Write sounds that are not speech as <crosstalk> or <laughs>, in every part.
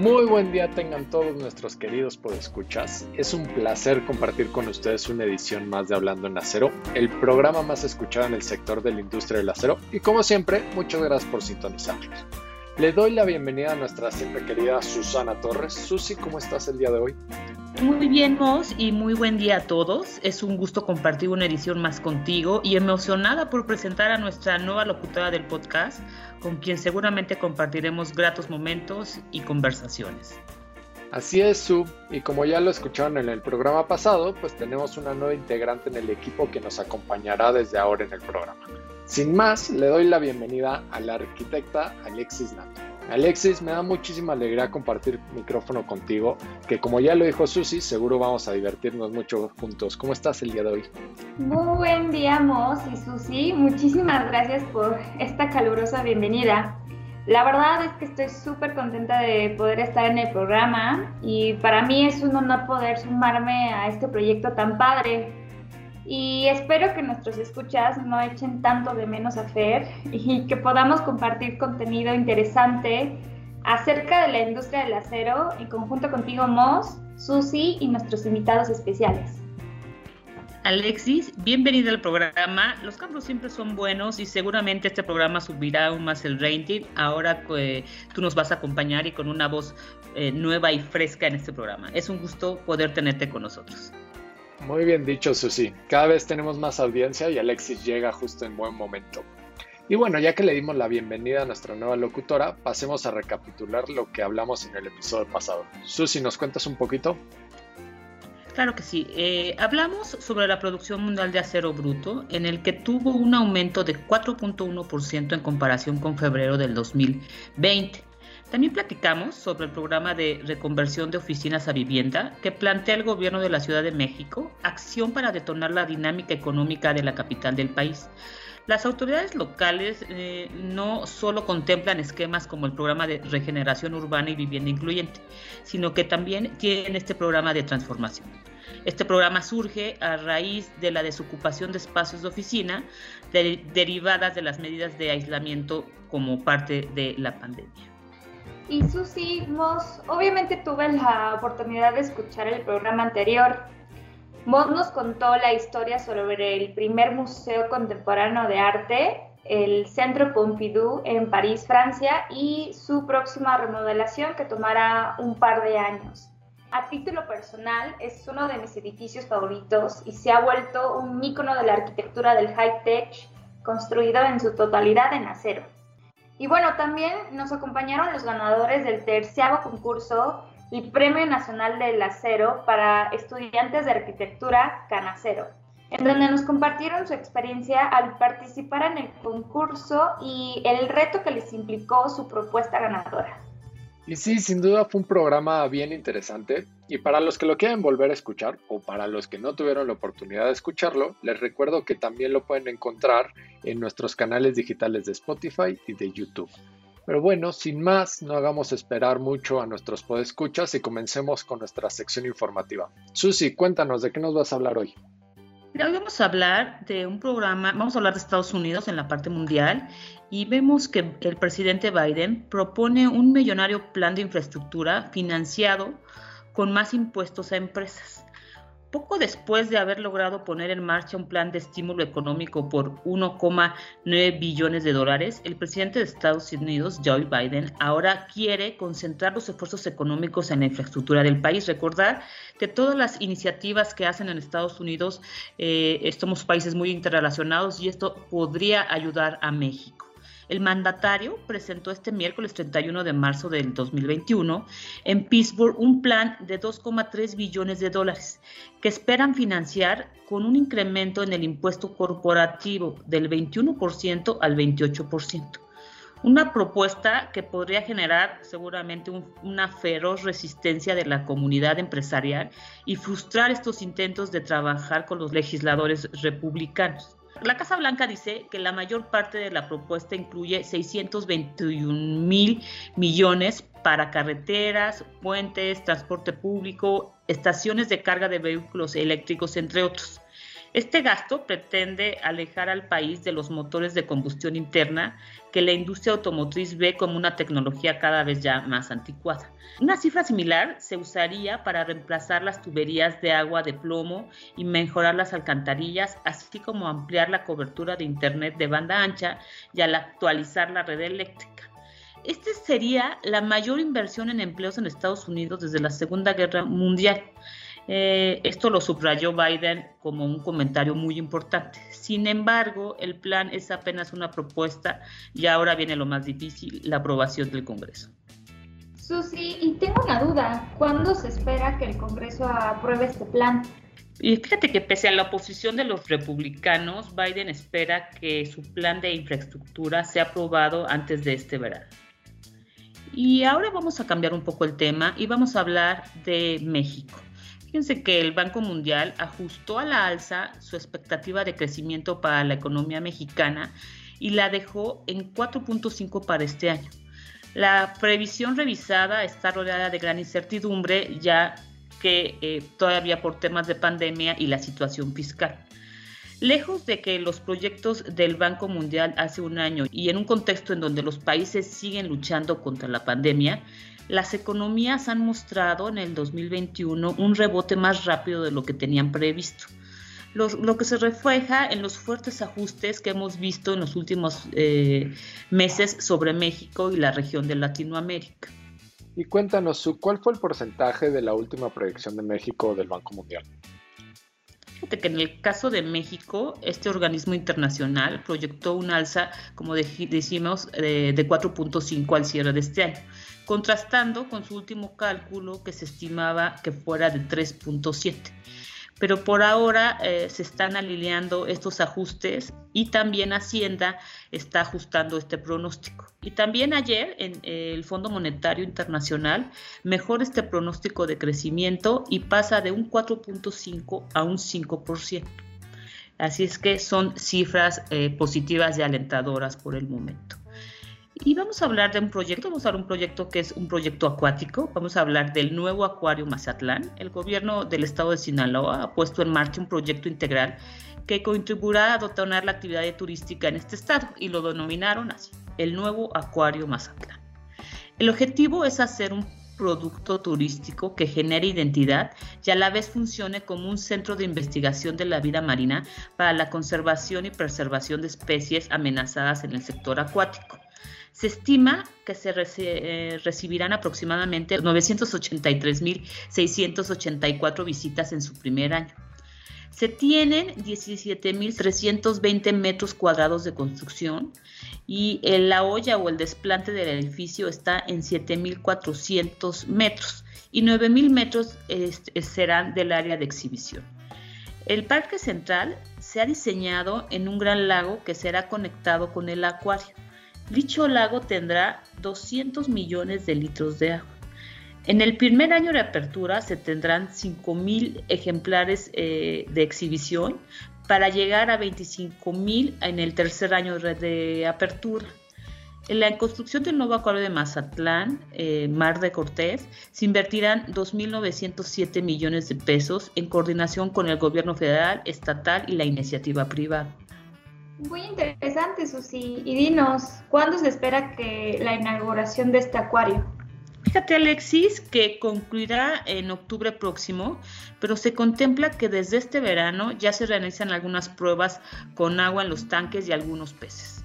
Muy buen día tengan todos nuestros queridos podescuchas. Es un placer compartir con ustedes una edición más de Hablando en Acero, el programa más escuchado en el sector de la industria del acero y como siempre, muchas gracias por sintonizarnos. Le doy la bienvenida a nuestra siempre querida Susana Torres. Susi, ¿cómo estás el día de hoy? Muy bien, Mos, y muy buen día a todos. Es un gusto compartir una edición más contigo y emocionada por presentar a nuestra nueva locutora del podcast, con quien seguramente compartiremos gratos momentos y conversaciones. Así es, Su, y como ya lo escucharon en el programa pasado, pues tenemos una nueva integrante en el equipo que nos acompañará desde ahora en el programa. Sin más, le doy la bienvenida a la arquitecta Alexis Nato. Alexis, me da muchísima alegría compartir micrófono contigo, que como ya lo dijo Susi, seguro vamos a divertirnos mucho juntos. ¿Cómo estás el día de hoy? Muy buen día, Mos y Susi. Muchísimas gracias por esta calurosa bienvenida. La verdad es que estoy súper contenta de poder estar en el programa y para mí es un honor poder sumarme a este proyecto tan padre y espero que nuestros escuchas no echen tanto de menos a Fer y que podamos compartir contenido interesante acerca de la industria del acero en conjunto contigo, Moss, Susi y nuestros invitados especiales. Alexis, bienvenida al programa. Los cambios siempre son buenos y seguramente este programa subirá aún más el rating ahora que tú nos vas a acompañar y con una voz eh, nueva y fresca en este programa. Es un gusto poder tenerte con nosotros. Muy bien dicho, Susi. Cada vez tenemos más audiencia y Alexis llega justo en buen momento. Y bueno, ya que le dimos la bienvenida a nuestra nueva locutora, pasemos a recapitular lo que hablamos en el episodio pasado. Susi, ¿nos cuentas un poquito? Claro que sí. Eh, hablamos sobre la producción mundial de acero bruto, en el que tuvo un aumento de 4.1% en comparación con febrero del 2020. También platicamos sobre el programa de reconversión de oficinas a vivienda que plantea el gobierno de la Ciudad de México, acción para detonar la dinámica económica de la capital del país. Las autoridades locales eh, no solo contemplan esquemas como el programa de regeneración urbana y vivienda incluyente, sino que también tienen este programa de transformación. Este programa surge a raíz de la desocupación de espacios de oficina derivadas de las medidas de aislamiento como parte de la pandemia. Y Susi, Moss, obviamente tuve la oportunidad de escuchar el programa anterior. Moss nos contó la historia sobre el primer museo contemporáneo de arte, el Centro Pompidou en París, Francia, y su próxima remodelación que tomará un par de años. A título personal, es uno de mis edificios favoritos y se ha vuelto un ícono de la arquitectura del high-tech, construido en su totalidad en acero. Y bueno, también nos acompañaron los ganadores del terciavo concurso y Premio Nacional del Acero para estudiantes de arquitectura Canacero, en donde nos compartieron su experiencia al participar en el concurso y el reto que les implicó su propuesta ganadora. Y sí, sin duda fue un programa bien interesante. Y para los que lo quieren volver a escuchar o para los que no tuvieron la oportunidad de escucharlo, les recuerdo que también lo pueden encontrar en nuestros canales digitales de Spotify y de YouTube. Pero bueno, sin más, no hagamos esperar mucho a nuestros podescuchas y comencemos con nuestra sección informativa. Susi, cuéntanos de qué nos vas a hablar hoy. Hoy vamos a hablar de un programa, vamos a hablar de Estados Unidos en la parte mundial y vemos que el presidente Biden propone un millonario plan de infraestructura financiado con más impuestos a empresas. Poco después de haber logrado poner en marcha un plan de estímulo económico por 1,9 billones de dólares, el presidente de Estados Unidos, Joe Biden, ahora quiere concentrar los esfuerzos económicos en la infraestructura del país. Recordar que todas las iniciativas que hacen en Estados Unidos, eh, somos países muy interrelacionados y esto podría ayudar a México. El mandatario presentó este miércoles 31 de marzo del 2021 en Pittsburgh un plan de 2,3 billones de dólares que esperan financiar con un incremento en el impuesto corporativo del 21% al 28%. Una propuesta que podría generar seguramente una feroz resistencia de la comunidad empresarial y frustrar estos intentos de trabajar con los legisladores republicanos. La Casa Blanca dice que la mayor parte de la propuesta incluye 621 mil millones para carreteras, puentes, transporte público, estaciones de carga de vehículos eléctricos, entre otros. Este gasto pretende alejar al país de los motores de combustión interna que la industria automotriz ve como una tecnología cada vez ya más anticuada. Una cifra similar se usaría para reemplazar las tuberías de agua de plomo y mejorar las alcantarillas, así como ampliar la cobertura de Internet de banda ancha y al actualizar la red eléctrica. Esta sería la mayor inversión en empleos en Estados Unidos desde la Segunda Guerra Mundial. Eh, esto lo subrayó Biden como un comentario muy importante. Sin embargo, el plan es apenas una propuesta y ahora viene lo más difícil, la aprobación del Congreso. Susi, y tengo una duda, ¿cuándo se espera que el Congreso apruebe este plan? Y fíjate que pese a la oposición de los republicanos, Biden espera que su plan de infraestructura sea aprobado antes de este verano. Y ahora vamos a cambiar un poco el tema y vamos a hablar de México. Fíjense que el Banco Mundial ajustó a la alza su expectativa de crecimiento para la economía mexicana y la dejó en 4.5 para este año. La previsión revisada está rodeada de gran incertidumbre, ya que eh, todavía por temas de pandemia y la situación fiscal. Lejos de que los proyectos del Banco Mundial hace un año y en un contexto en donde los países siguen luchando contra la pandemia, las economías han mostrado en el 2021 un rebote más rápido de lo que tenían previsto. Lo, que se refleja en los fuertes ajustes que hemos visto en los últimos eh, meses sobre México y la región de Latinoamérica. Y cuéntanos, ¿cuál fue el porcentaje de la última proyección de México del Banco Mundial? Fíjate que en el caso de México, este organismo internacional proyectó un alza, como decimos, de 4.5 al cierre de este año contrastando con su último cálculo que se estimaba que fuera de 3.7. Pero por ahora eh, se están alineando estos ajustes y también Hacienda está ajustando este pronóstico. Y también ayer en eh, el Fondo Monetario Internacional mejora este pronóstico de crecimiento y pasa de un 4.5 a un 5%. Así es que son cifras eh, positivas y alentadoras por el momento. Y vamos a hablar de un proyecto, vamos a hablar de un proyecto que es un proyecto acuático, vamos a hablar del nuevo acuario Mazatlán. El gobierno del estado de Sinaloa ha puesto en marcha un proyecto integral que contribuirá a dotar la actividad turística en este estado y lo denominaron así, el nuevo acuario Mazatlán. El objetivo es hacer un producto turístico que genere identidad y a la vez funcione como un centro de investigación de la vida marina para la conservación y preservación de especies amenazadas en el sector acuático. Se estima que se eh, recibirán aproximadamente 983.684 visitas en su primer año. Se tienen 17.320 metros cuadrados de construcción y la olla o el desplante del edificio está en 7.400 metros y 9.000 metros serán del área de exhibición. El parque central se ha diseñado en un gran lago que será conectado con el acuario. Dicho lago tendrá 200 millones de litros de agua. En el primer año de apertura se tendrán 5.000 ejemplares eh, de exhibición para llegar a 25.000 en el tercer año de, apertura. En la construcción del nuevo acuario de Mazatlán, eh, Mar de Cortés, se invertirán 2.907 millones de pesos en coordinación con el gobierno federal, estatal y la iniciativa privada. Muy interesante, Susi. Y dinos, ¿cuándo se espera que la inauguración de este acuario? Fíjate, Alexis, que concluirá en octubre próximo, pero se contempla que desde este verano ya se realizan algunas pruebas con agua en los tanques y algunos peces.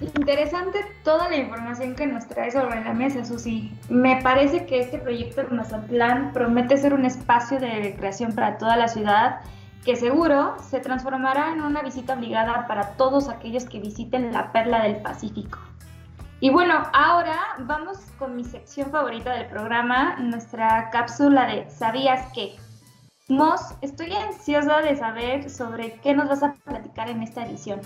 Interesante toda la información que nos trae sobre la mesa, Susi. Me parece que este proyecto de Mazatlán promete ser un espacio de recreación para toda la ciudad que seguro se transformará en una visita obligada para todos aquellos que visiten la perla del Pacífico. Y bueno, ahora vamos con mi sección favorita del programa, nuestra cápsula de ¿Sabías qué? Moss, estoy ansiosa de saber sobre qué nos vas a platicar en esta edición.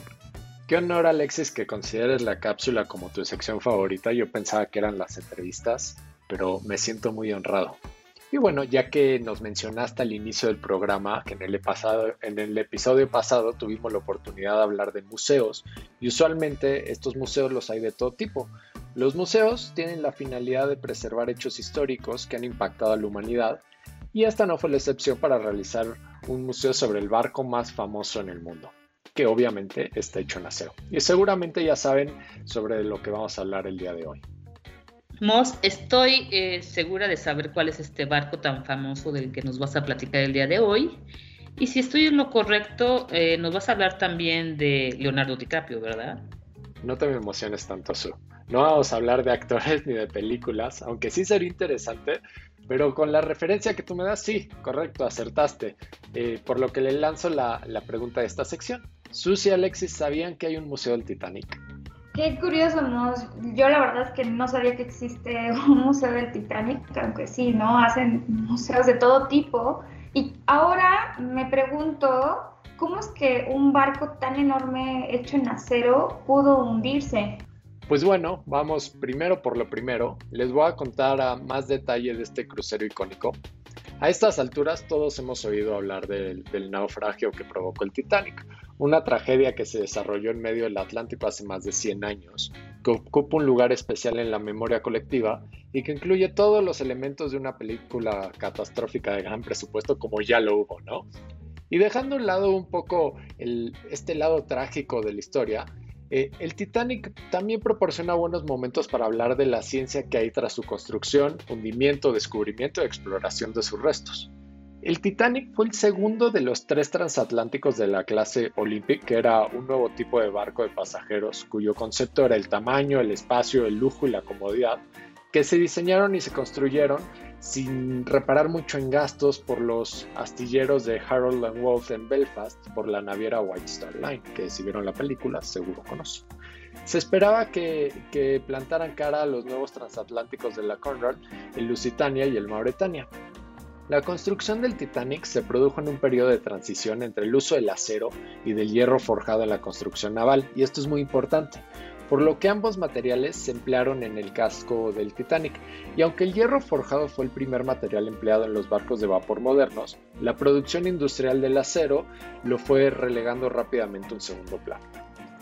Qué honor, Alexis, que consideres la cápsula como tu sección favorita. Yo pensaba que eran las entrevistas, pero me siento muy honrado. Y bueno, ya que nos mencionaste al inicio del programa, que en el, pasado, en el episodio pasado tuvimos la oportunidad de hablar de museos, y usualmente estos museos los hay de todo tipo. Los museos tienen la finalidad de preservar hechos históricos que han impactado a la humanidad, y esta no fue la excepción para realizar un museo sobre el barco más famoso en el mundo, que obviamente está hecho en acero. Y seguramente ya saben sobre lo que vamos a hablar el día de hoy. Mos, estoy eh, segura de saber cuál es este barco tan famoso del que nos vas a platicar el día de hoy. Y si estoy en lo correcto, eh, nos vas a hablar también de Leonardo DiCaprio, ¿verdad? No te emociones tanto, Su. No vamos a hablar de actores ni de películas, aunque sí sería interesante, pero con la referencia que tú me das, sí, correcto, acertaste. Eh, por lo que le lanzo la, la pregunta de esta sección. Susi y Alexis, ¿sabían que hay un museo del Titanic? Qué curioso, yo la verdad es que no sabía que existe <laughs> un museo del Titanic, aunque sí, ¿no? Hacen museos de todo tipo. Y ahora me pregunto, ¿cómo es que un barco tan enorme hecho en acero pudo hundirse? Pues bueno, vamos primero por lo primero. Les voy a contar a más detalle de este crucero icónico. A estas alturas todos hemos oído hablar del, del naufragio que provocó el Titanic, una tragedia que se desarrolló en medio del Atlántico hace más de 100 años, que ocupa un lugar especial en la memoria colectiva y que incluye todos los elementos de una película catastrófica de gran presupuesto como ya lo hubo, ¿no? Y dejando un lado un poco este lado trágico de la historia, eh, el Titanic también proporciona buenos momentos para hablar de la ciencia que hay tras su construcción, hundimiento, descubrimiento y exploración de sus restos. El Titanic fue el segundo de los tres transatlánticos de la clase Olympic, que era un nuevo tipo de barco de pasajeros cuyo concepto era el tamaño, el espacio, el lujo y la comodidad, que se diseñaron y se construyeron sin reparar mucho en gastos por los astilleros de Harold and Wolff en Belfast por la naviera White Star Line, que si vieron la película seguro conocen. Se esperaba que, que, plantaran cara a los nuevos transatlánticos de la Conrad, el Lusitania y el Mauretania, la construcción del Titanic se produjo en un periodo de transición entre el uso del acero y del hierro forjado en la construcción naval, y esto es muy importante, por lo que ambos materiales se emplearon en el casco del Titanic, y aunque el hierro forjado fue el primer material empleado en los barcos de vapor modernos, la producción industrial del acero lo fue relegando rápidamente a un segundo plano.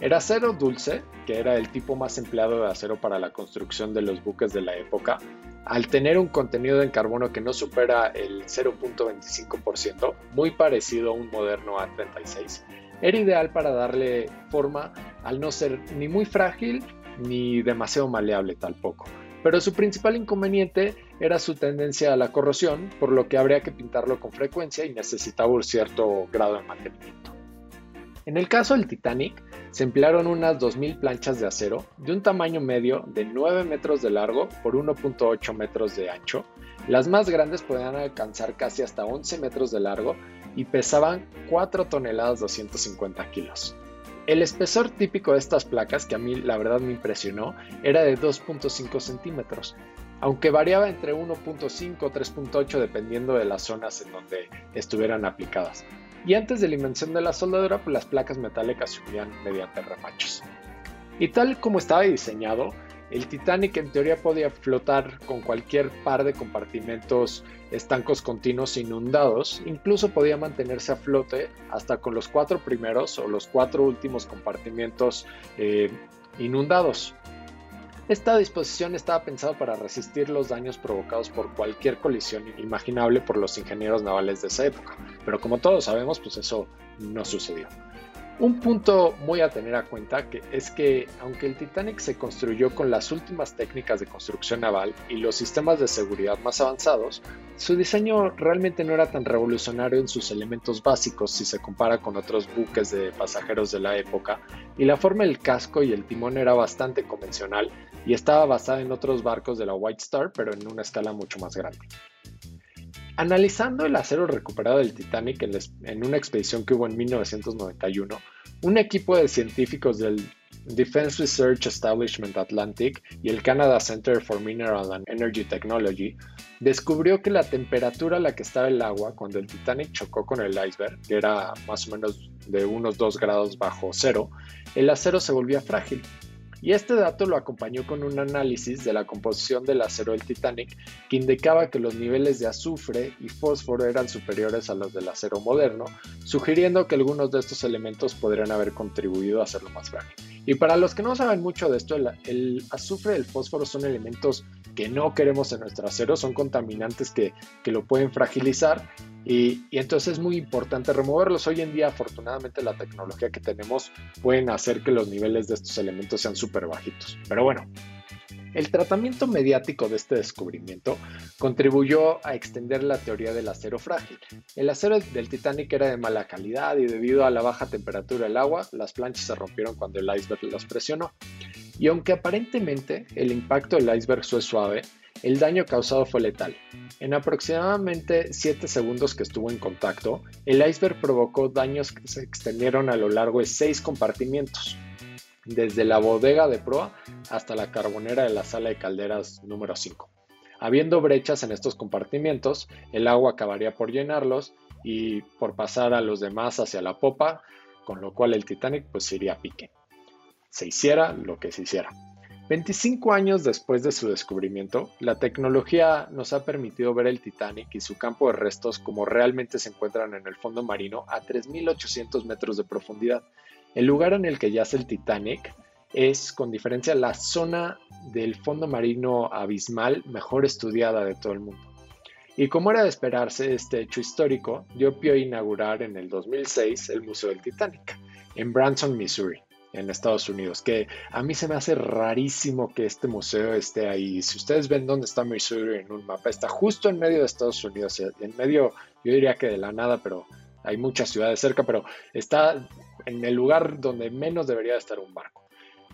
El acero dulce, que era el tipo más empleado de acero para la construcción de los buques de la época, al tener un contenido en carbono que no supera el 0.25%, muy parecido a un moderno A36, era ideal para darle forma al no ser ni muy frágil ni demasiado maleable tampoco. Pero su principal inconveniente era su tendencia a la corrosión, por lo que habría que pintarlo con frecuencia y necesitaba un cierto grado de mantenimiento. En el caso del Titanic, se emplearon unas 2.000 planchas de acero de un tamaño medio de 9 metros de largo por 1.8 metros de ancho. Las más grandes podían alcanzar casi hasta 11 metros de largo y pesaban 4 toneladas 250 kilos. El espesor típico de estas placas, que a mí la verdad me impresionó, era de 2.5 centímetros, aunque variaba entre 1.5 o 3.8 dependiendo de las zonas en donde estuvieran aplicadas y antes de la invención de la soldadura, pues las placas metálicas se unían mediante remachos. Y tal como estaba diseñado, el Titanic en teoría podía flotar con cualquier par de compartimentos estancos continuos inundados, incluso podía mantenerse a flote hasta con los cuatro primeros o los cuatro últimos compartimentos eh, inundados. Esta disposición estaba pensada para resistir los daños provocados por cualquier colisión inimaginable por los ingenieros navales de esa época, pero como todos sabemos, pues eso no sucedió. Un punto muy a tener a cuenta que es que aunque el Titanic se construyó con las últimas técnicas de construcción naval y los sistemas de seguridad más avanzados, su diseño realmente no era tan revolucionario en sus elementos básicos si se compara con otros buques de pasajeros de la época, y la forma del casco y el timón era bastante convencional y estaba basada en otros barcos de la White Star, pero en una escala mucho más grande. Analizando el acero recuperado del Titanic en, una expedición que hubo en 1991, un equipo de científicos del Defense Research Establishment Atlantic y el Canada Center for Mineral and Energy Technology descubrió que la temperatura a la que estaba el agua cuando el Titanic chocó con el iceberg, que era más o menos de unos 2 grados bajo cero, el acero se volvía frágil y este dato lo acompañó con un análisis de la composición del acero del Titanic que indicaba que los niveles de azufre y fósforo eran superiores a los del acero moderno, sugiriendo que algunos de estos elementos podrían haber contribuido a hacerlo más frágil. Y para los que no saben mucho de esto, el, azufre y el fósforo son elementos que no queremos en nuestro acero, son contaminantes que, que lo pueden fragilizar Y, y, entonces es muy importante removerlos. Hoy en día, afortunadamente, la tecnología que tenemos pueden hacer que los niveles de estos elementos sean súper bajitos. Pero bueno, el tratamiento mediático de este descubrimiento contribuyó a extender la teoría del acero frágil. El acero del Titanic era de mala calidad y debido a la baja temperatura del agua, las planchas se rompieron cuando el iceberg las presionó. Y aunque aparentemente el impacto del iceberg fue suave, el daño causado fue letal. En aproximadamente 7 segundos que estuvo en contacto, el iceberg provocó daños que se extendieron a lo largo de 6 compartimientos desde la bodega de proa hasta la carbonera de la sala de calderas número 5. Habiendo brechas en estos compartimientos, el agua acabaría por llenarlos y por pasar a los demás hacia la popa, con lo cual el Titanic pues iría a pique. Se hiciera lo que se hiciera. 25 años después de su descubrimiento, la tecnología nos ha permitido ver el Titanic y su campo de restos como realmente se encuentran en el fondo marino a 3.800 metros de profundidad, el lugar en el que yace el Titanic es, con diferencia, la zona del fondo marino abismal mejor estudiada de todo el mundo. Y como era de esperarse, este hecho histórico dio pie a inaugurar en el 2006 el Museo del Titanic en Branson, Missouri, en Estados Unidos, que a mí se me hace rarísimo que este museo esté ahí. Si ustedes ven dónde está Missouri en un mapa, está justo en medio de Estados Unidos, en medio, yo diría que de la nada, pero hay muchas ciudades cerca, pero está en el lugar donde menos debería estar un barco.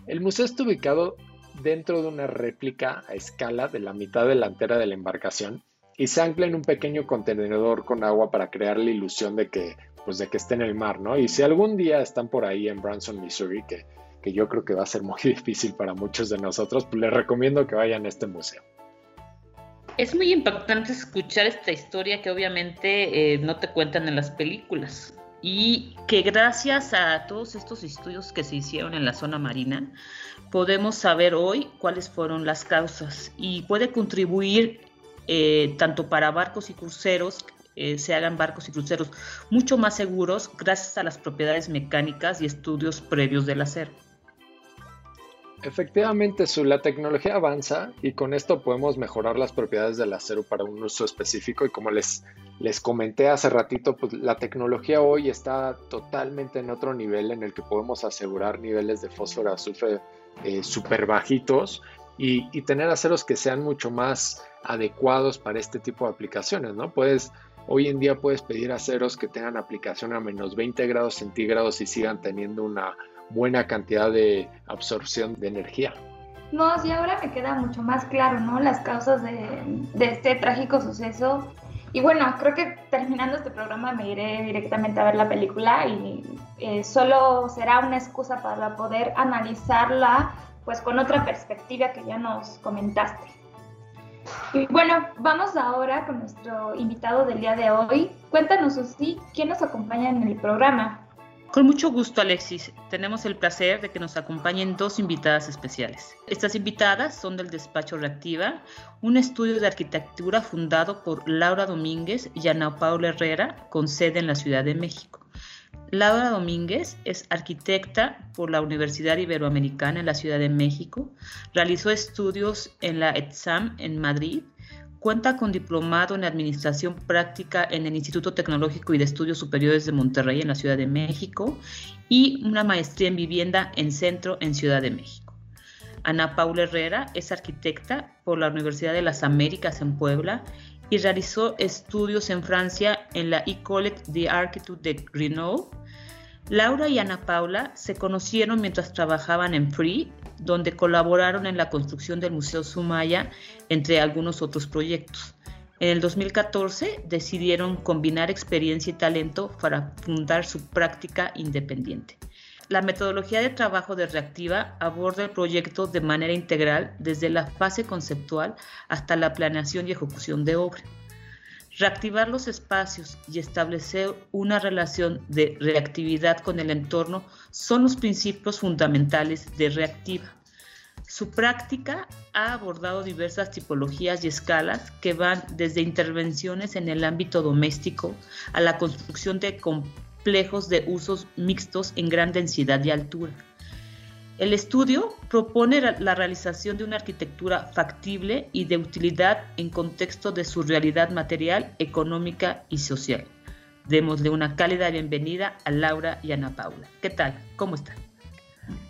El museo está ubicado dentro de una réplica a escala de la mitad delantera de la embarcación y se ancla en un pequeño contenedor con agua para crear la ilusión de que, pues de que esté en el mar, ¿no? Y si algún día están por ahí en Branson, Missouri, que, que yo creo que va a ser muy <laughs> difícil para muchos de nosotros, pues les recomiendo que vayan a este museo. Es muy impactante escuchar esta historia que obviamente eh, no te cuentan en las películas y que gracias a todos estos estudios que se hicieron en la zona marina, podemos saber hoy cuáles fueron las causas y puede contribuir eh, tanto para barcos y cruceros, eh, se hagan barcos y cruceros mucho más seguros gracias a las propiedades mecánicas y estudios previos del acero. Efectivamente, su, la tecnología avanza y con esto podemos mejorar las propiedades del acero para un uso específico y como les, les comenté hace ratito, pues la tecnología hoy está totalmente en otro nivel en el que podemos asegurar niveles de fósforo azufre eh, súper bajitos y, y, tener aceros que sean mucho más adecuados para este tipo de aplicaciones, ¿no? Puedes, hoy en día puedes pedir aceros que tengan aplicación a menos 20 grados centígrados y sigan teniendo una buena cantidad de absorción de energía. No, sí, ahora me queda mucho más claro, ¿no? Las causas de, este trágico suceso. Y bueno, creo que terminando este programa me iré directamente a ver la película y eh, solo será una excusa para poder analizarla pues con otra perspectiva que ya nos comentaste. Bueno, vamos ahora con nuestro invitado del día de hoy. Cuéntanos, Susi, ¿quién nos acompaña en el programa? Con mucho gusto, Alexis. Tenemos el placer de que nos acompañen dos invitadas especiales. Estas invitadas son del despacho Reactiva, un estudio de arquitectura fundado por Laura Domínguez y Ana Paula Herrera, con sede en la Ciudad de México. Laura Domínguez es arquitecta por la Universidad Iberoamericana en la Ciudad de México. Realizó estudios en la ETSAM en Madrid Cuenta con diplomado en Administración Práctica en el Instituto Tecnológico y de Estudios Superiores de Monterrey en la Ciudad de México y una maestría en vivienda en Centro en Ciudad de México. Ana Paula Herrera es arquitecta por la Universidad de las Américas en Puebla y realizó estudios en Francia en la École d'Architecture de Grenoble. Laura y Ana Paula se conocieron mientras trabajaban en Free donde colaboraron en la construcción del Museo Sumaya, entre algunos otros proyectos. En el 2014 decidieron combinar experiencia y talento para fundar su práctica independiente. La metodología de trabajo de Reactiva aborda el proyecto de manera integral desde la fase conceptual hasta la planeación y ejecución de obra. Reactivar los espacios y establecer una relación de reactividad con el entorno son los principios fundamentales de Reactiva. Su práctica ha abordado diversas tipologías y escalas que van desde intervenciones en el ámbito doméstico a la construcción de complejos de usos mixtos en gran densidad y altura. El estudio propone la realización de una arquitectura factible y de utilidad en contexto de su realidad material, económica y social. Démosle una cálida bienvenida a Laura y Ana Paula. ¿Qué tal? ¿Cómo están?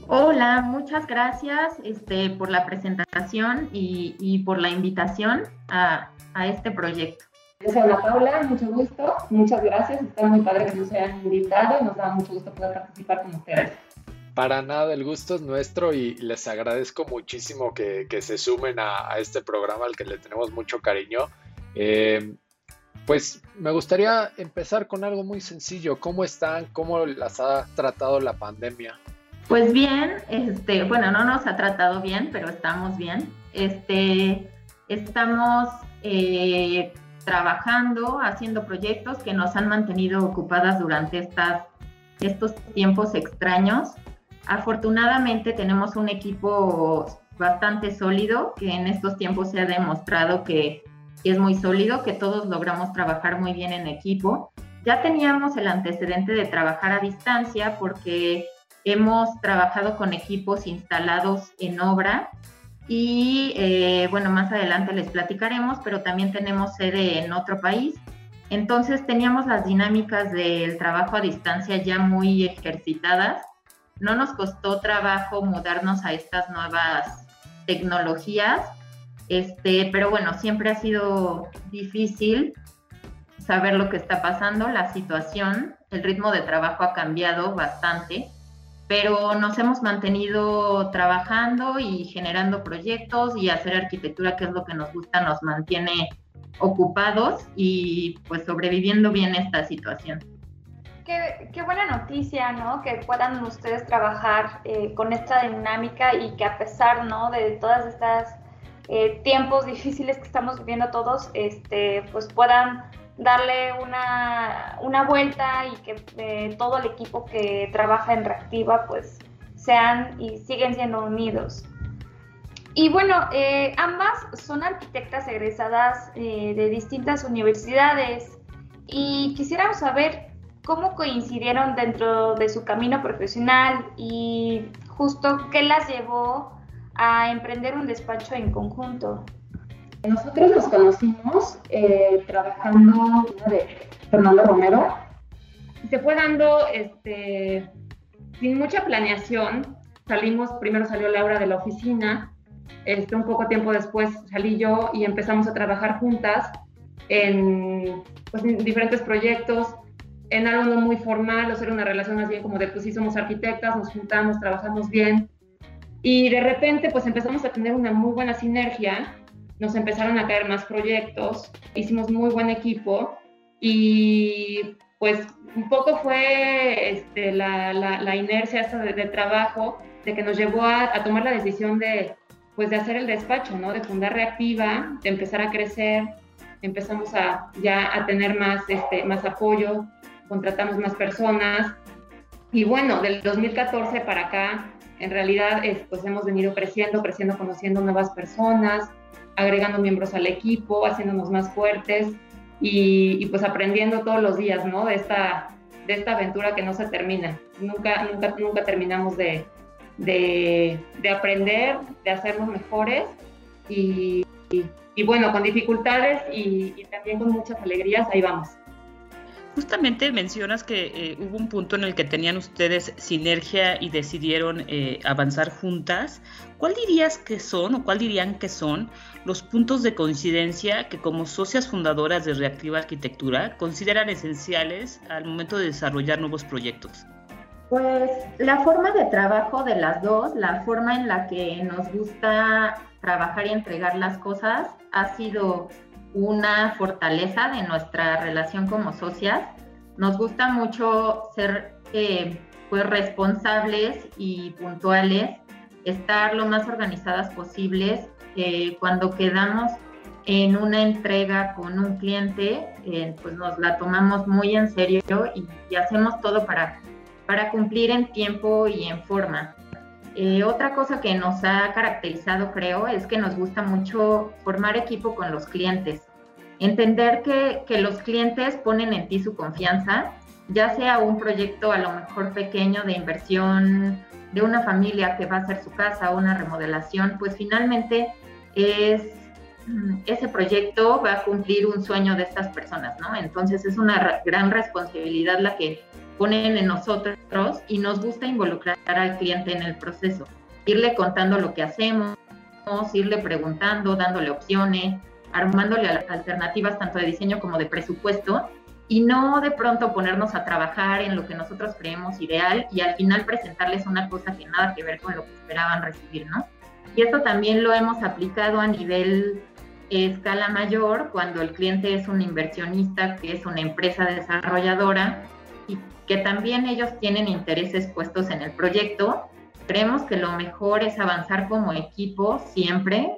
Hola, muchas gracias este, por la presentación y, por la invitación a, este proyecto. Yo soy Ana Paula, mucho gusto, muchas gracias, está muy padre que nos hayan invitado y nos da mucho gusto poder participar con ustedes. Para nada, el gusto es nuestro y les agradezco muchísimo que, se sumen a, este programa al que le tenemos mucho cariño. Eh, pues me gustaría empezar con algo muy sencillo. ¿Cómo están? ¿Cómo las ha tratado la pandemia? Pues bien, este, bueno, no nos ha tratado bien, pero estamos bien. Este, estamos eh, trabajando, haciendo proyectos que nos han mantenido ocupadas durante estas, estos tiempos extraños. Afortunadamente tenemos un equipo bastante sólido que en estos tiempos se ha demostrado que, es muy sólido, que todos logramos trabajar muy bien en equipo. Ya teníamos el antecedente de trabajar a distancia porque hemos trabajado con equipos instalados en obra y eh, bueno, más adelante les platicaremos, pero también tenemos sede en otro país. Entonces teníamos las dinámicas del trabajo a distancia ya muy ejercitadas. No nos costó trabajo mudarnos a estas nuevas tecnologías, este, pero bueno, siempre ha sido difícil saber lo que está pasando, la situación, el ritmo de trabajo ha cambiado bastante, pero nos hemos mantenido trabajando y generando proyectos y hacer arquitectura, que es lo que nos gusta, nos mantiene ocupados y pues sobreviviendo bien esta situación qué, buena noticia, ¿no? Que puedan ustedes trabajar eh, con esta dinámica y que a pesar, ¿no? De todas estas eh, tiempos difíciles que estamos viviendo todos, este, pues puedan darle una, una vuelta y que eh, todo el equipo que trabaja en Reactiva, pues sean y siguen siendo unidos. Y bueno, ambas son arquitectas egresadas de distintas universidades y quisiéramos saber cómo coincidieron dentro de su camino profesional y justo qué las llevó a emprender un despacho en conjunto. Nosotros nos conocimos eh, trabajando de Fernando Romero. Se fue dando este, sin mucha planeación. Salimos, primero salió Laura de la oficina, este, un poco tiempo después salí yo y empezamos a trabajar juntas en, pues, en diferentes proyectos en algo no muy formal, o ser una relación más bien como de, pues sí, somos arquitectas, nos juntamos, trabajamos bien. Y de repente, pues empezamos a tener una muy buena sinergia, nos empezaron a caer más proyectos, hicimos muy buen equipo y pues un poco fue este, la, la, inercia esta de, trabajo de que nos llevó a, a, tomar la decisión de, pues de hacer el despacho, ¿no? De fundar Reactiva, de empezar a crecer, empezamos a ya a tener más, este, más apoyo, contratamos más personas. Y bueno, del 2014 para acá, en realidad, pues hemos venido creciendo, creciendo, conociendo nuevas personas, agregando miembros al equipo, haciéndonos más fuertes y, pues aprendiendo todos los días, ¿no? De esta, de esta aventura que no se termina. Nunca, nunca, nunca terminamos de, de, aprender, de hacernos mejores y, y, bueno, con dificultades y también con muchas alegrías, ahí vamos. Justamente mencionas que eh, hubo un punto en el que tenían ustedes sinergia y decidieron eh, avanzar juntas. ¿Cuál dirías que son o cuál dirían que son los puntos de coincidencia que como socias fundadoras de Reactiva Arquitectura consideran esenciales al momento de desarrollar nuevos proyectos? Pues la forma de trabajo de las dos, la forma en la que nos gusta trabajar y entregar las cosas ha sido una fortaleza de nuestra relación como socias. Nos gusta mucho ser eh, pues responsables y puntuales, estar lo más organizadas posibles. Eh, cuando quedamos en una entrega con un cliente, eh, pues nos la tomamos muy en serio y, y, hacemos todo para, para cumplir en tiempo y en forma. Otra cosa que nos ha caracterizado, creo, es que nos gusta mucho formar equipo con los clientes. Entender que, los clientes ponen en ti su confianza ya sea un proyecto a lo mejor pequeño de inversión de una familia que va a hacer su casa o una remodelación, pues finalmente mm, ese proyecto va a cumplir un sueño de estas personas, ¿no? Entonces es una gran responsabilidad la que ponen en nosotros y nos gusta involucrar al cliente en el proceso, irle contando lo que hacemos, irle preguntando, dándole opciones, armándole alternativas tanto de diseño como de presupuesto y no de pronto ponernos a trabajar en lo que nosotros creemos ideal y al final presentarles una cosa que nada que ver con lo que esperaban recibir, ¿no? Y esto también lo hemos aplicado a nivel escala mayor cuando el cliente es un inversionista, que es una empresa desarrolladora que también ellos tienen intereses puestos en el proyecto. Creemos que lo mejor es avanzar como equipo siempre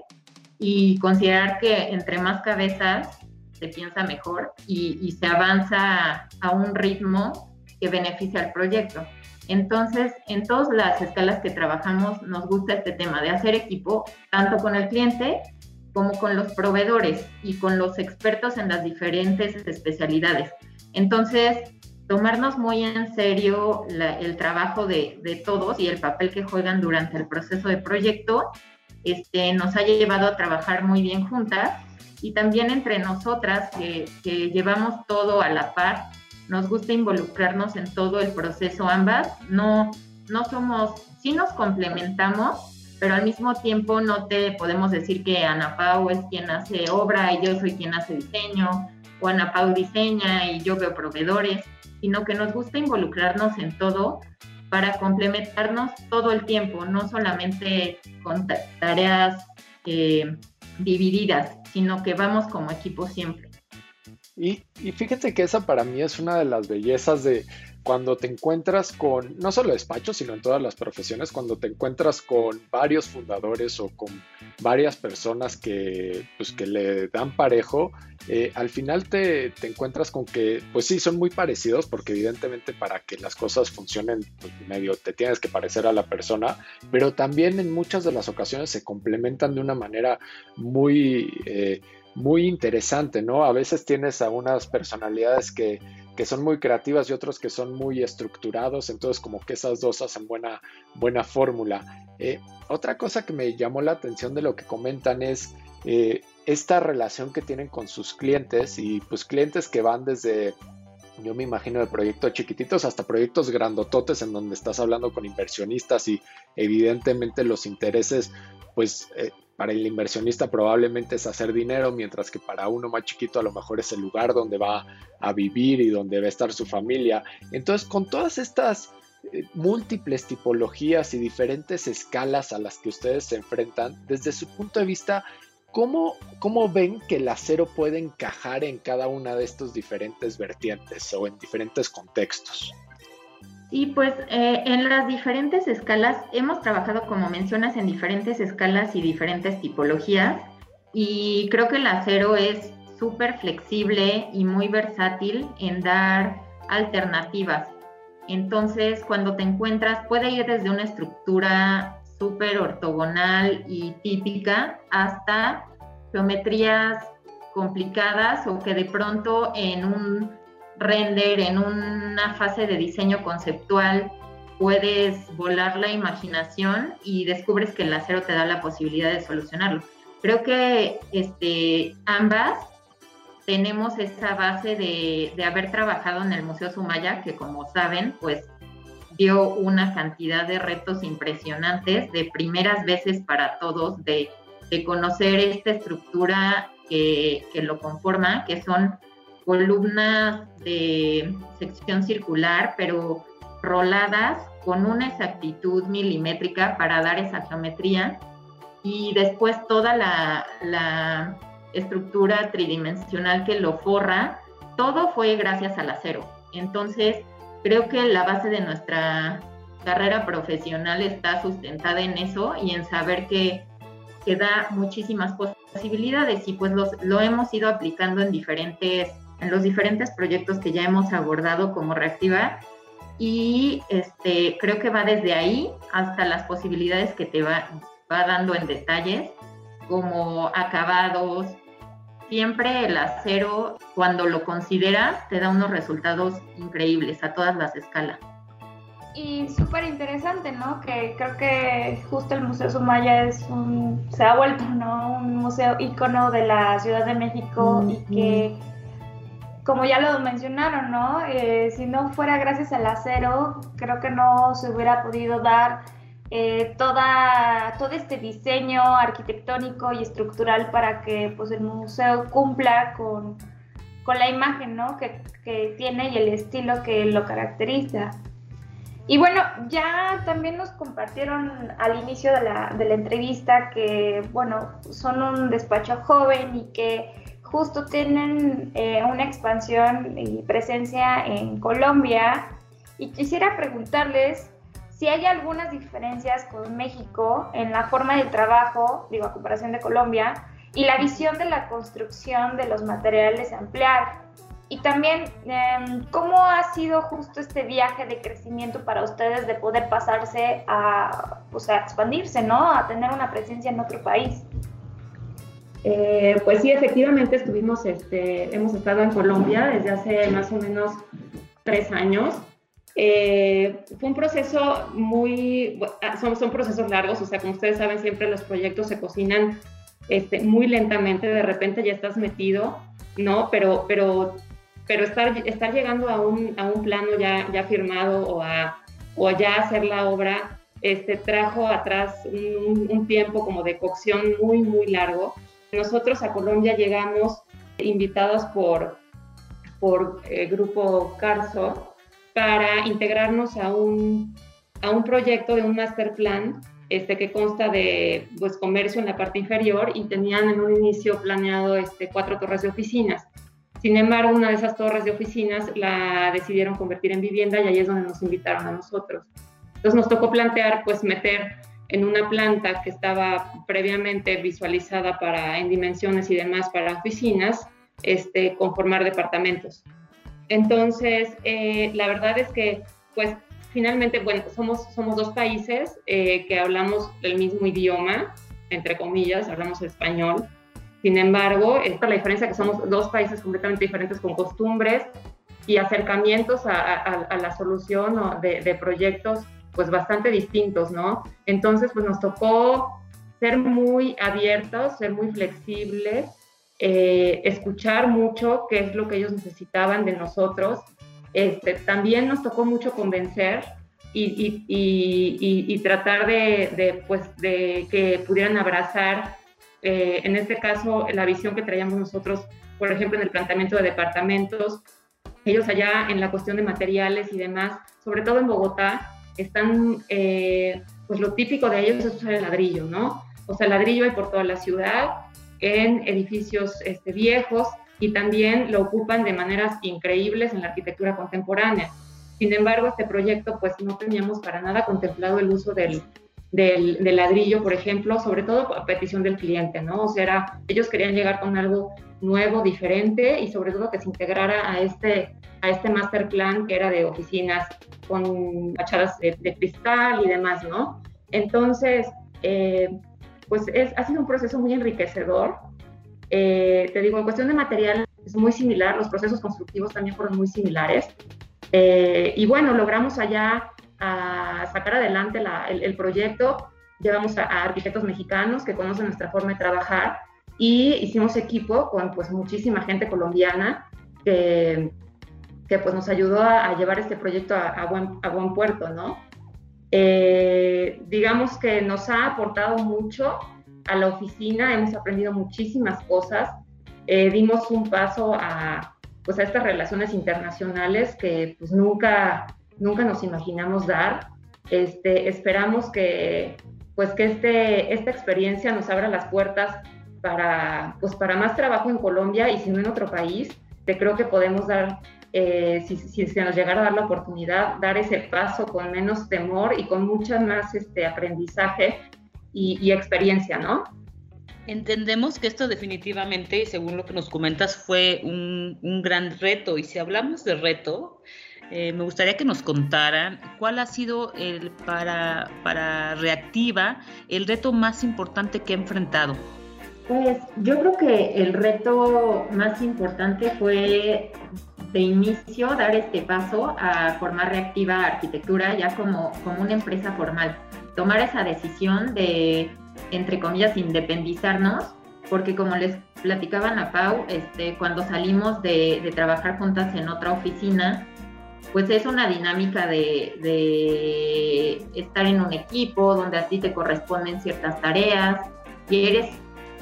y considerar que entre más cabezas se piensa mejor y, se avanza a un ritmo que beneficia al proyecto. Entonces, en todas las escalas que trabajamos nos gusta este tema de hacer equipo, tanto con el cliente como con los proveedores y con los expertos en las diferentes especialidades. Entonces, tomarnos muy en serio el trabajo de, de, todos y el papel que juegan durante el proceso de proyecto este, nos ha llevado a trabajar muy bien juntas y también entre nosotras que, llevamos todo a la par, nos gusta involucrarnos en todo el proceso ambas, no, no somos, sí nos complementamos, pero al mismo tiempo no te podemos decir que Ana Pau es quien hace obra y yo soy quien hace diseño, o Ana Pau diseña y yo veo proveedores, sino que nos gusta involucrarnos en todo para complementarnos todo el tiempo, no solamente con tareas eh, divididas, sino que vamos como equipo siempre. Y, y, fíjate que esa para mí es una de las bellezas de cuando te encuentras con, no solo despachos, sino en todas las profesiones, cuando te encuentras con varios fundadores o con varias personas que, pues, que le dan parejo, eh, al final te, te, encuentras con que, pues sí, son muy parecidos, porque evidentemente para que las cosas funcionen pues, medio te tienes que parecer a la persona, pero también en muchas de las ocasiones se complementan de una manera muy... Eh, muy interesante, ¿no? A veces tienes a unas personalidades que, son muy creativas y otros que son muy estructurados, entonces como que esas dos hacen buena, buena fórmula. Eh, otra cosa que me llamó la atención de lo que comentan es eh, esta relación que tienen con sus clientes y pues clientes que van desde yo me imagino de proyectos chiquititos hasta proyectos grandototes en donde estás hablando con inversionistas y evidentemente los intereses pues eh, para el inversionista probablemente es hacer dinero, mientras que para uno más chiquito a lo mejor es el lugar donde va a vivir y donde va a estar su familia. Entonces, con todas estas eh, múltiples tipologías y diferentes escalas a las que ustedes se enfrentan, desde su punto de vista, ¿cómo, cómo ven que el acero puede encajar en cada una de estos diferentes vertientes o en diferentes contextos? Y pues eh, en las diferentes escalas hemos trabajado, como mencionas, en diferentes escalas y diferentes tipologías. Y creo que el acero es súper flexible y muy versátil en dar alternativas. Entonces, cuando te encuentras, puede ir desde una estructura súper ortogonal y típica hasta geometrías complicadas o que de pronto en un render, en una fase de diseño conceptual, puedes volar la imaginación y descubres que el acero te da la posibilidad de solucionarlo. Creo que este, ambas tenemos esa base de, de haber trabajado en el Museo Sumaya, que como saben, pues dio una cantidad de retos impresionantes, de primeras veces para todos, de, de conocer esta estructura que, que, lo conforma, que son columnas de sección circular, pero roladas con una exactitud milimétrica para dar esa geometría y después toda la, estructura tridimensional que lo forra, todo fue gracias al acero. Entonces, creo que la base de nuestra carrera profesional está sustentada en eso y en saber que, que da muchísimas posibilidades y pues lo hemos ido aplicando en diferentes en los diferentes proyectos que ya hemos abordado como reactiva y este, creo que va desde ahí hasta las posibilidades que te va, va dando en detalles, como acabados, siempre el acero, cuando lo consideras, te da unos resultados increíbles a todas las escalas. Y súper interesante, ¿no? Que creo que justo el Museo Sumaya es un, se ha vuelto, ¿no? Un museo ícono de la Ciudad de México y que, como ya lo mencionaron, ¿no? Eh, si no fuera gracias al acero, creo que no se hubiera podido dar eh, toda, todo este diseño arquitectónico y estructural para que pues, el museo cumpla con, con la imagen ¿no? que, que, tiene y el estilo que lo caracteriza. Y bueno, ya también nos compartieron al inicio de la, de la entrevista que, bueno, son un despacho joven y que justo tienen eh, una expansión y presencia en Colombia. Y quisiera preguntarles si hay algunas diferencias con México en la forma de trabajo, digo, a comparación de Colombia, y la visión de la construcción de los materiales a emplear. Y también, em, ¿cómo ha sido justo este viaje de crecimiento para ustedes de poder pasarse a, pues, a expandirse, ¿no? A tener una presencia en otro país. Eh, pues sí, efectivamente estuvimos, este, hemos estado en Colombia desde hace más o menos tres años eh, fue un proceso muy, ah, son, son procesos largos, o sea, como ustedes saben, siempre los proyectos se cocinan este, muy lentamente, de repente ya estás metido, ¿no? Pero, pero, pero estar, estar llegando a un, a un plano ya, ya firmado o a, o ya hacer la obra, este, trajo atrás un, tiempo como de cocción muy, muy largo. Nosotros a Colombia llegamos invitados por, por el eh, grupo Carso, para integrarnos a un, a un proyecto de un master plan este, que consta de pues, comercio en la parte inferior y tenían en un inicio planeado este, cuatro torres de oficinas. Sin embargo, una de esas torres de oficinas la decidieron convertir en vivienda y ahí es donde nos invitaron a nosotros. Entonces nos tocó plantear, pues meter en una planta que estaba previamente visualizada para, en dimensiones y demás para oficinas, este, conformar departamentos. Entonces, eh, la verdad es que, pues, finalmente, bueno, somos, somos dos países eh, que hablamos el mismo idioma, entre comillas, hablamos español. Sin embargo, esta es la diferencia que somos dos países completamente diferentes con costumbres y acercamientos a, la solución de, de, proyectos pues bastante distintos, ¿no? Entonces, pues nos tocó ser muy abiertos, ser muy flexibles eh, escuchar mucho qué es lo que ellos necesitaban de nosotros. Este, también nos tocó mucho convencer y, tratar de, pues, de que pudieran abrazar, eh, en este caso, la visión que traíamos nosotros, por ejemplo, en el planteamiento de departamentos. Ellos allá en la cuestión de materiales y demás, sobre todo en Bogotá, están, eh, pues lo típico de ellos es usar el ladrillo, ¿no? O sea, ladrillo hay por toda la ciudad, en edificios este, viejos y también lo ocupan de maneras increíbles en la arquitectura contemporánea. Sin embargo, este proyecto pues no teníamos para nada contemplado el uso del, del, ladrillo, por ejemplo, sobre todo a petición del cliente, ¿no? O sea, ellos querían llegar con algo nuevo, diferente y sobre todo que se integrara a este, a este master plan que era de oficinas con fachadas de, cristal y demás, ¿no? Entonces, eh, pues es, ha sido un proceso muy enriquecedor. Eh, te digo, en cuestión de material es muy similar, los procesos constructivos también fueron muy similares. Eh, y bueno, logramos allá a sacar adelante el, proyecto, llevamos a, arquitectos mexicanos que conocen nuestra forma de trabajar y hicimos equipo con pues muchísima gente colombiana que, que pues nos ayudó a, llevar este proyecto a, buen, puerto, ¿no? Eh, digamos que nos ha aportado mucho a la oficina, hemos aprendido muchísimas cosas, eh, dimos un paso a, pues a estas relaciones internacionales que pues nunca, nunca nos imaginamos dar. Este, esperamos que, pues que este, esta experiencia nos abra las puertas para, pues para más trabajo en Colombia y si no en otro país. Te creo que podemos dar eh, si, se nos llegara a dar la oportunidad, dar ese paso con menos temor y con mucho más este, aprendizaje y, experiencia, ¿no? Entendemos que esto definitivamente, según lo que nos comentas, fue un, gran reto. Y si hablamos de reto, eh, me gustaría que nos contaran cuál ha sido el, para, para Reactiva el reto más importante que ha enfrentado. Pues yo creo que el reto más importante fue de inicio dar este paso a formar Reactiva Arquitectura ya como, como una empresa formal. Tomar esa decisión de, entre comillas, independizarnos, porque como les platicaban a Pau, este, cuando salimos de, de trabajar juntas en otra oficina, pues es una dinámica de, de, estar en un equipo donde a ti te corresponden ciertas tareas y eres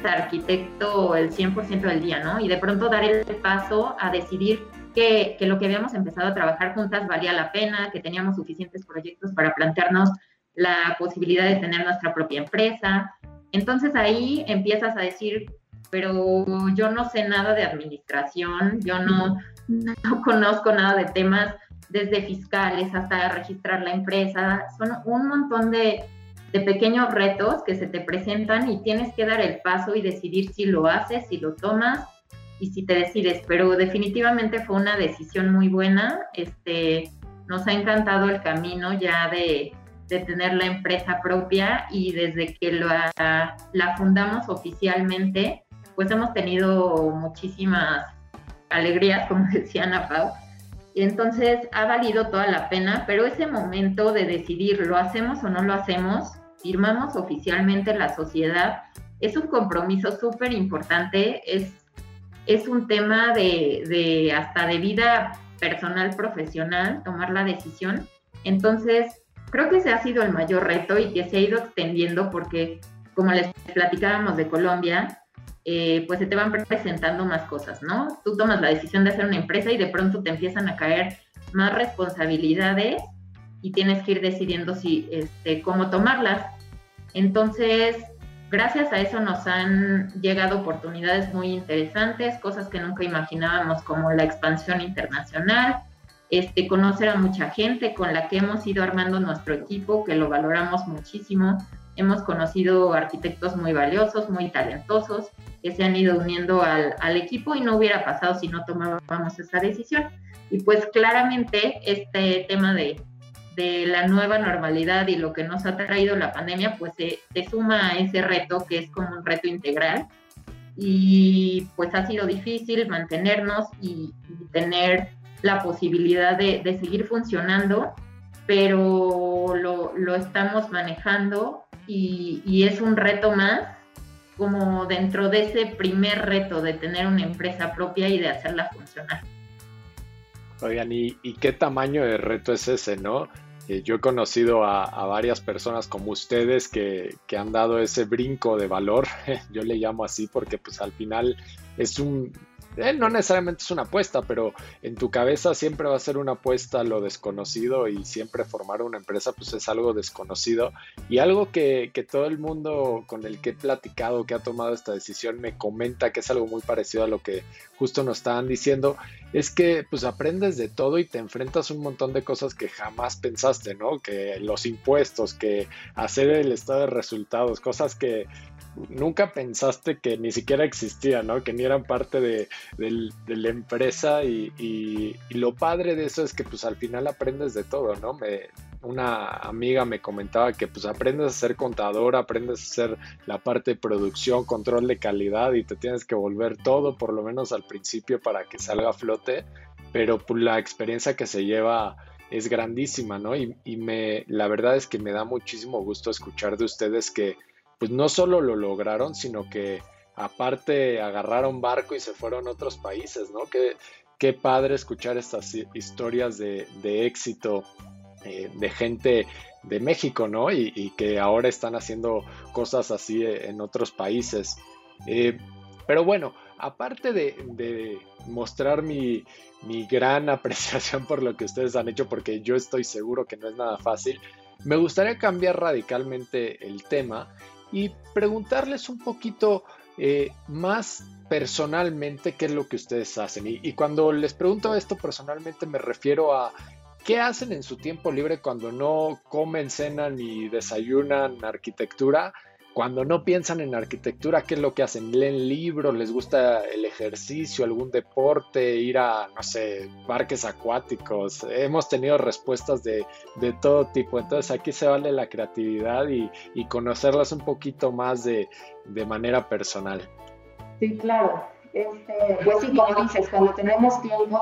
arquitecto el 100% del día, ¿no? Y de pronto dar el paso a decidir que, que, lo que habíamos empezado a trabajar juntas valía la pena, que teníamos suficientes proyectos para plantearnos la posibilidad de tener nuestra propia empresa. Entonces ahí empiezas a decir, pero yo no sé nada de administración, yo no, no <laughs> conozco nada de temas desde fiscales hasta registrar la empresa. Son un montón de, de pequeños retos que se te presentan y tienes que dar el paso y decidir si lo haces, si lo tomas y si te decides. Pero definitivamente fue una decisión muy buena. Este, nos ha encantado el camino ya de, de tener la empresa propia y desde que la, la fundamos oficialmente, pues hemos tenido muchísimas alegrías, como <laughs> decía Ana Pau. Entonces ha valido toda la pena, pero ese momento de decidir, ¿lo hacemos o no lo hacemos? firmamos oficialmente la sociedad, es un compromiso súper importante, es, es un tema de, de hasta de vida personal, profesional, tomar la decisión. Entonces, creo que ese ha sido el mayor reto y que se ha ido extendiendo porque, como les platicábamos de Colombia, eh, pues se te van presentando más cosas, ¿no? Tú tomas la decisión de hacer una empresa y de pronto te empiezan a caer más responsabilidades y tienes que ir decidiendo si, este, cómo tomarlas. Entonces, gracias a eso nos han llegado oportunidades muy interesantes, cosas que nunca imaginábamos como la expansión internacional, este, conocer a mucha gente con la que hemos ido armando nuestro equipo, que lo valoramos muchísimo. Hemos conocido arquitectos muy valiosos, muy talentosos, que se han ido uniendo al, al equipo y no hubiera pasado si no tomábamos esa decisión. Y pues claramente este tema de, de la nueva normalidad y lo que nos ha traído la pandemia, pues se, suma a ese reto que es como un reto integral. Y pues ha sido difícil mantenernos y, tener la posibilidad de, de seguir funcionando, pero lo, lo estamos manejando y, es un reto más como dentro de ese primer reto de tener una empresa propia y de hacerla funcionar. Oigan, ¿y, y qué tamaño de reto es ese, no? Eh, yo he conocido a, a, varias personas como ustedes que, que, han dado ese brinco de valor, <laughs> yo le llamo así porque pues al final es un, no necesariamente es una apuesta, pero en tu cabeza siempre va a ser una apuesta a lo desconocido y siempre formar una empresa pues es algo desconocido y algo que, que, todo el mundo con el que he platicado que ha tomado esta decisión me comenta que es algo muy parecido a lo que justo nos estaban diciendo es que pues aprendes de todo y te enfrentas a un montón de cosas que jamás pensaste, ¿no? Que los impuestos, que hacer el estado de resultados, cosas que nunca pensaste que ni siquiera existían, ¿no? Que ni eran parte de, de, la empresa y, lo padre de eso es que pues al final aprendes de todo, ¿no? Me, una amiga me comentaba que pues aprendes a ser contador, aprendes a hacer la parte de producción, control de calidad y te tienes que volver todo, por lo menos al principio, para que salga a flote, pero pues, la experiencia que se lleva es grandísima, ¿no? Y, y me, la verdad es que me da muchísimo gusto escuchar de ustedes que pues no solo lo lograron, sino que aparte agarraron barco y se fueron a otros países, ¿no? Qué, qué padre escuchar estas historias de, de éxito eh, de gente de México, ¿no? Y, que ahora están haciendo cosas así en otros países. Eh, pero bueno, aparte de, de mostrar mi, mi, gran <laughs> apreciación por lo que ustedes han hecho, porque yo estoy seguro que no es nada fácil, me gustaría cambiar radicalmente el tema y preguntarles un poquito eh, más personalmente qué es lo que ustedes hacen. Y, y, cuando les pregunto esto personalmente me refiero a qué hacen en su tiempo libre cuando no comen, cenan y desayunan arquitectura. Cuando no piensan en arquitectura, ¿qué es lo que hacen? ¿Leen libros? ¿Les gusta el ejercicio, algún deporte, ir a, no sé, parques acuáticos? Hemos tenido respuestas de, todo tipo. Entonces aquí se vale la creatividad y, conocerlas un poquito más de, manera personal. Sí, claro. Este, pues sí, como dices, cuando tenemos tiempo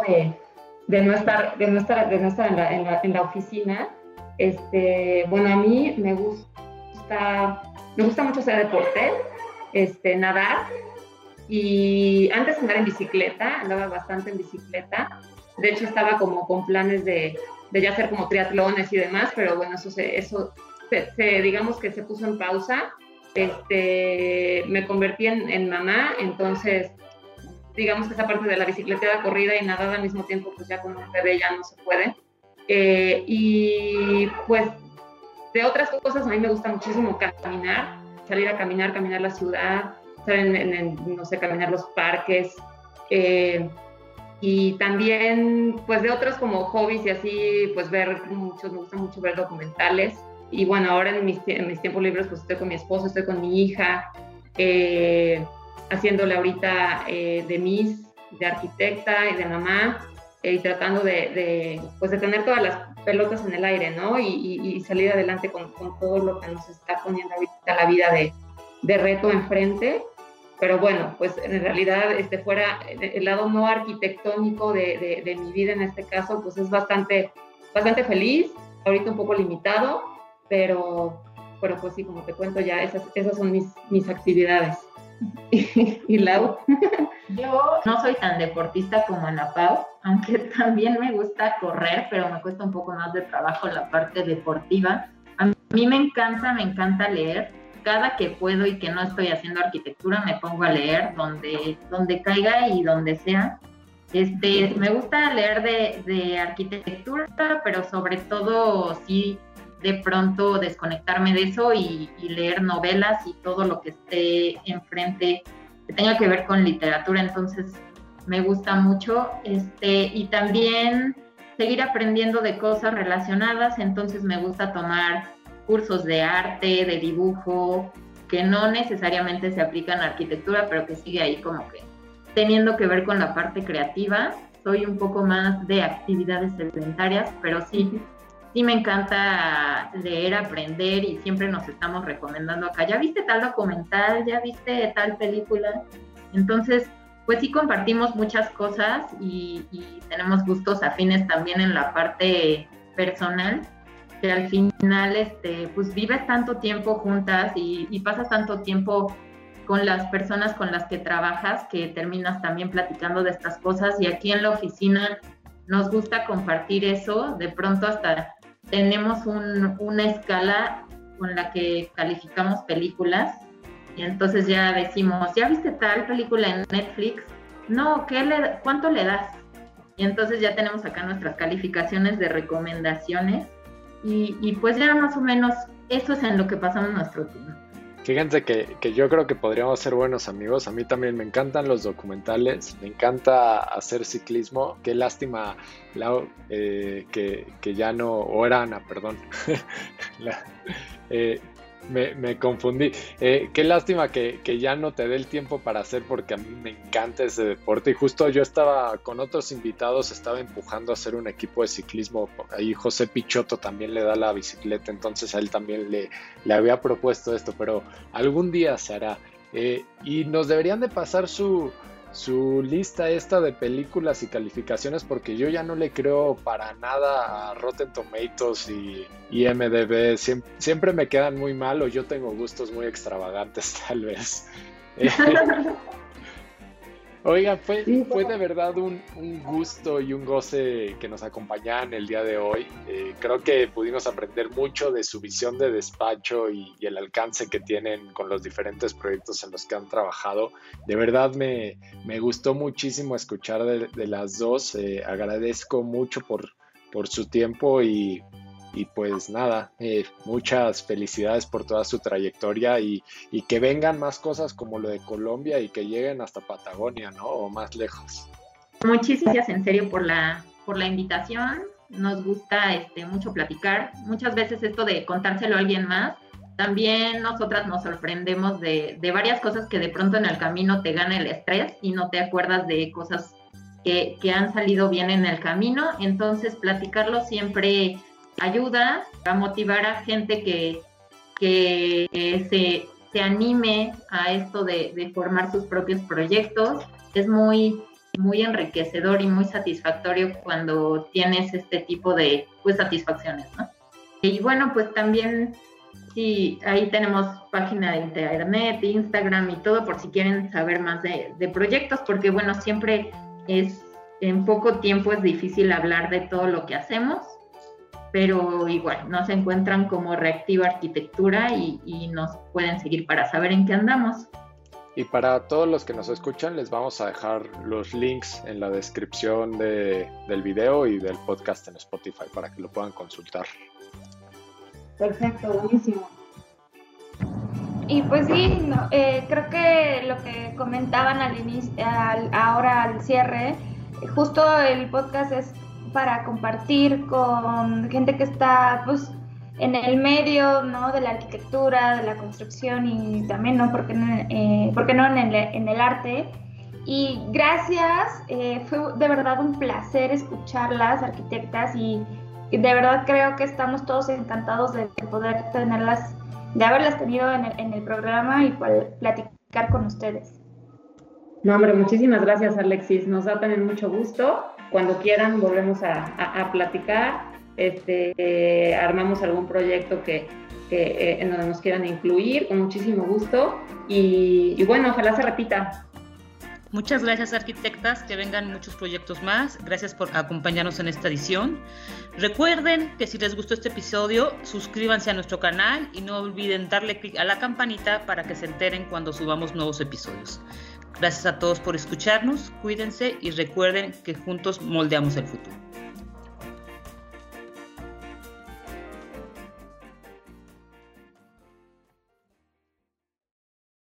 de, no estar, de no estar, de no estar en, la, en, la, en la oficina, este, bueno, a mí me gusta me gusta mucho hacer deporte, este, nadar y antes andar en bicicleta, andaba bastante en bicicleta. De hecho, estaba como con planes de, de ya hacer como triatlones y demás, pero bueno, eso, se, eso se, digamos que se puso en pausa. Este, me convertí en, en, mamá, entonces digamos que esa parte de la bicicleta corrida y nadar al mismo tiempo, pues ya con un bebé ya no se puede. Eh, y pues de otras cosas, a mí me gusta muchísimo caminar, salir a caminar, caminar la ciudad, no sé, caminar los parques. Eh, y también, pues de otros como hobbies y así, pues ver muchos, me gusta mucho ver documentales. Y bueno, ahora en mis, en mis tiempos libres, pues estoy con mi esposo, estoy con mi hija, eh, haciéndole ahorita eh, de mis, de arquitecta y de mamá, y tratando de, de, pues de tener todas las pelotas en el aire, ¿no? Y, salir adelante con, todo lo que nos está poniendo ahorita la vida de, reto enfrente. Pero bueno, pues en realidad, este, fuera el lado no arquitectónico de, mi vida en este caso, pues es bastante, bastante feliz, ahorita un poco limitado, pero, pero pues sí, como te cuento ya, esas, esas son mis, mis actividades. <laughs> y Lau. Yo no soy tan deportista como Ana Pau, aunque <laughs> también me gusta correr, pero me cuesta un poco más de trabajo la parte deportiva. A mí me encanta, me encanta leer. Cada que puedo y que no estoy haciendo arquitectura, me pongo a leer donde, donde caiga y donde sea. Este, me gusta leer de, de arquitectura, pero sobre todo sí de pronto desconectarme de eso y, leer novelas y todo lo que esté enfrente que tenga que ver con literatura. Entonces me gusta mucho. Este, y también seguir aprendiendo de cosas relacionadas. Entonces me gusta tomar cursos de arte, de dibujo, que no necesariamente se aplican a arquitectura, pero que sigue ahí como que teniendo que ver con la parte creativa. Soy un poco más de actividades sedentarias, pero sí sí me encanta leer, aprender y siempre nos estamos recomendando acá. ¿Ya viste tal documental? ¿Ya viste tal película? Entonces, pues sí compartimos muchas cosas y, tenemos gustos afines también en la parte personal, que al final, este, pues vives tanto tiempo juntas y, y pasas tanto tiempo con las personas con las que trabajas que terminas también platicando de estas cosas y aquí en la oficina nos gusta compartir eso, de pronto hasta tenemos una escala con la que calificamos películas y entonces ya decimos, ¿ya viste tal película en Netflix? No, ¿qué le, ¿cuánto le das? Y entonces ya tenemos acá nuestras calificaciones de recomendaciones y, y pues ya más o menos eso es en lo que pasamos nuestro tiempo. Fíjense que, que, yo creo que podríamos ser buenos amigos. A mí también me encantan los documentales, me encanta hacer ciclismo. Qué lástima, Lau, eh, que, que, ya no, o era Ana, perdón. <laughs> eh, me, confundí. Eh, qué lástima que, ya no te dé el tiempo para hacer porque a mí me encanta ese deporte y justo yo estaba con otros invitados, estaba empujando a hacer un equipo de ciclismo. Ahí José Pichotto también le da la bicicleta, entonces a él también le, le había propuesto esto, pero algún día se hará. Eh, y nos deberían de pasar su, su lista esta de películas y calificaciones porque yo ya no le creo para nada a Rotten Tomatoes y, IMDB. Siempre, me quedan muy mal o yo tengo gustos muy extravagantes <laughs> tal vez. <laughs> <laughs> Oiga, fue, fue de verdad un, gusto y un goce que nos acompañaran el día de hoy. Eh, creo que pudimos aprender mucho de su visión de despacho y, el alcance que tienen con los diferentes proyectos en los que han trabajado. De verdad me, gustó muchísimo escuchar de, las dos. Eh, agradezco mucho por, por su tiempo y y pues nada, eh, muchas felicidades por toda su trayectoria y, que vengan más cosas como lo de Colombia y que lleguen hasta Patagonia, ¿no? O más lejos. Muchísimas gracias en serio por la, por la invitación. Nos gusta este, mucho platicar. Muchas veces esto de contárselo a alguien más también nosotras nos sorprendemos de, de, varias cosas que de pronto en el camino te gana el estrés y no te acuerdas de cosas que, que han salido bien en el camino. Entonces, platicarlo siempre ayuda a motivar a gente que, que se, se, anime a esto de, de, formar sus propios proyectos. Es muy, muy enriquecedor y muy satisfactorio cuando tienes este tipo de pues, satisfacciones, ¿no? Y bueno, pues también Sí, ahí tenemos página de internet, Instagram y todo por si quieren saber más de, proyectos, porque bueno, siempre es, en poco tiempo es difícil hablar de todo lo que hacemos, pero igual nos encuentran como Reactiva Arquitectura y, nos pueden seguir para saber en qué andamos. Y para todos los que nos escuchan, les vamos a dejar los links en la descripción de, del video y del podcast en Spotify para que lo puedan consultar. Perfecto, buenísimo. Y pues sí, eh, creo que lo que comentaban al inicio, ahora al cierre, justo el podcast es para compartir con gente que está pues en el medio ¿no? de la arquitectura, de la construcción y también, ¿no? eh, porque no en el, en el arte. Y gracias, eh, fue de verdad un placer escucharlas, arquitectas, y de verdad creo que estamos todos encantados de, poder tenerlas, de haberlas tenido en el, programa y platicar con ustedes. No, hombre, muchísimas gracias Alexis, nos da también mucho gusto. Cuando quieran volvemos a, platicar, este, eh, armamos algún proyecto que, eh, en donde nos quieran incluir, con muchísimo gusto. y bueno, ojalá se repita. Muchas gracias arquitectas, que vengan muchos proyectos más. Gracias por acompañarnos en esta edición. Recuerden que si les gustó este episodio, suscríbanse a nuestro canal y no olviden darle clic a la campanita para que se enteren cuando subamos nuevos episodios. Gracias a todos por escucharnos, cuídense y recuerden que juntos moldeamos el futuro.